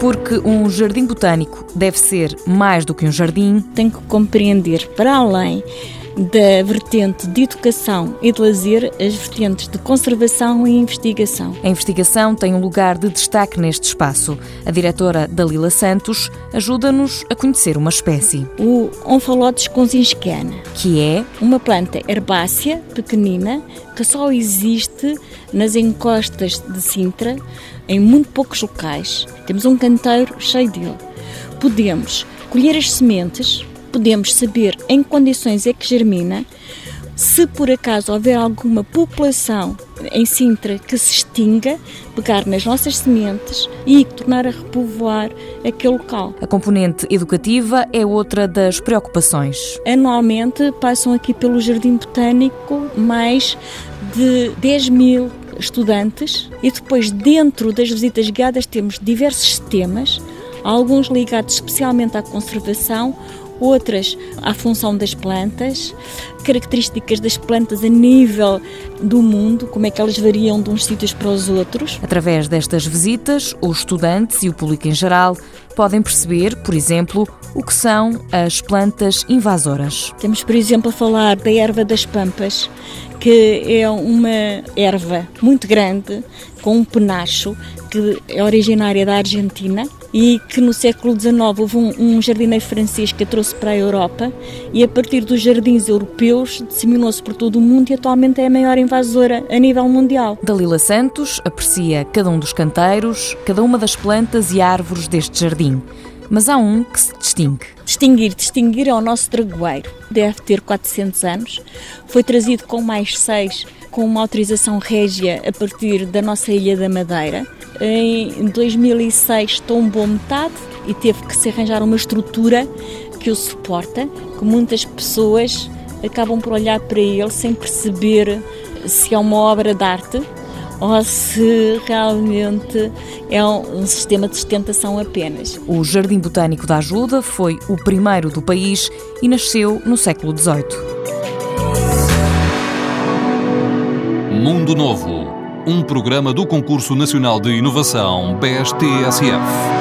Porque um jardim botânico deve ser mais do que um jardim. Tem que compreender, para além da vertente de educação e de lazer, as vertentes de conservação e investigação. A investigação tem um lugar de destaque neste espaço. A diretora Dalila Santos ajuda-nos a conhecer uma espécie. O Omphalotes conzinskiana. Que é? Uma planta herbácea, pequenina, que só existe nas encostas de Sintra, em muito poucos locais. Temos um canteiro cheio dele. Podemos colher as sementes, podemos saber em que condições é que germina, se por acaso houver alguma população em Sintra que se extinga, pegar nas nossas sementes e tornar a repovoar aquele local. A componente educativa é outra das preocupações. Anualmente passam aqui pelo Jardim Botânico mais de 10 mil estudantes e depois dentro das visitas guiadas temos diversos temas, alguns ligados especialmente à conservação, outras à função das plantas, características das plantas a nível do mundo, como é que elas variam de uns sítios para os outros. Através destas visitas, os estudantes e o público em geral podem perceber, por exemplo, o que são as plantas invasoras. Temos, por exemplo, a falar da erva das pampas, que é uma erva muito grande, com um penacho, que é originária da Argentina e que no século XIX houve um, um jardineiro francês que a trouxe para a Europa e a partir dos jardins europeus disseminou-se por todo o mundo e atualmente é a maior invasora a nível mundial. Dalila Santos aprecia cada um dos canteiros, cada uma das plantas e árvores deste jardim. Mas há um que se distingue. Distinguir, distinguir é o nosso dragoeiro. Deve ter 400 anos. Foi trazido com mais seis, com uma autorização régia a partir da nossa Ilha da Madeira. Em 2006 tombou metade e teve que se arranjar uma estrutura que o suporta, que muitas pessoas acabam por olhar para ele sem perceber se é uma obra de arte ou se realmente é um sistema de sustentação apenas. O Jardim Botânico da Ajuda foi o primeiro do país e nasceu no século XVIII. Mundo Novo, um programa do Concurso Nacional de Inovação BSTSF.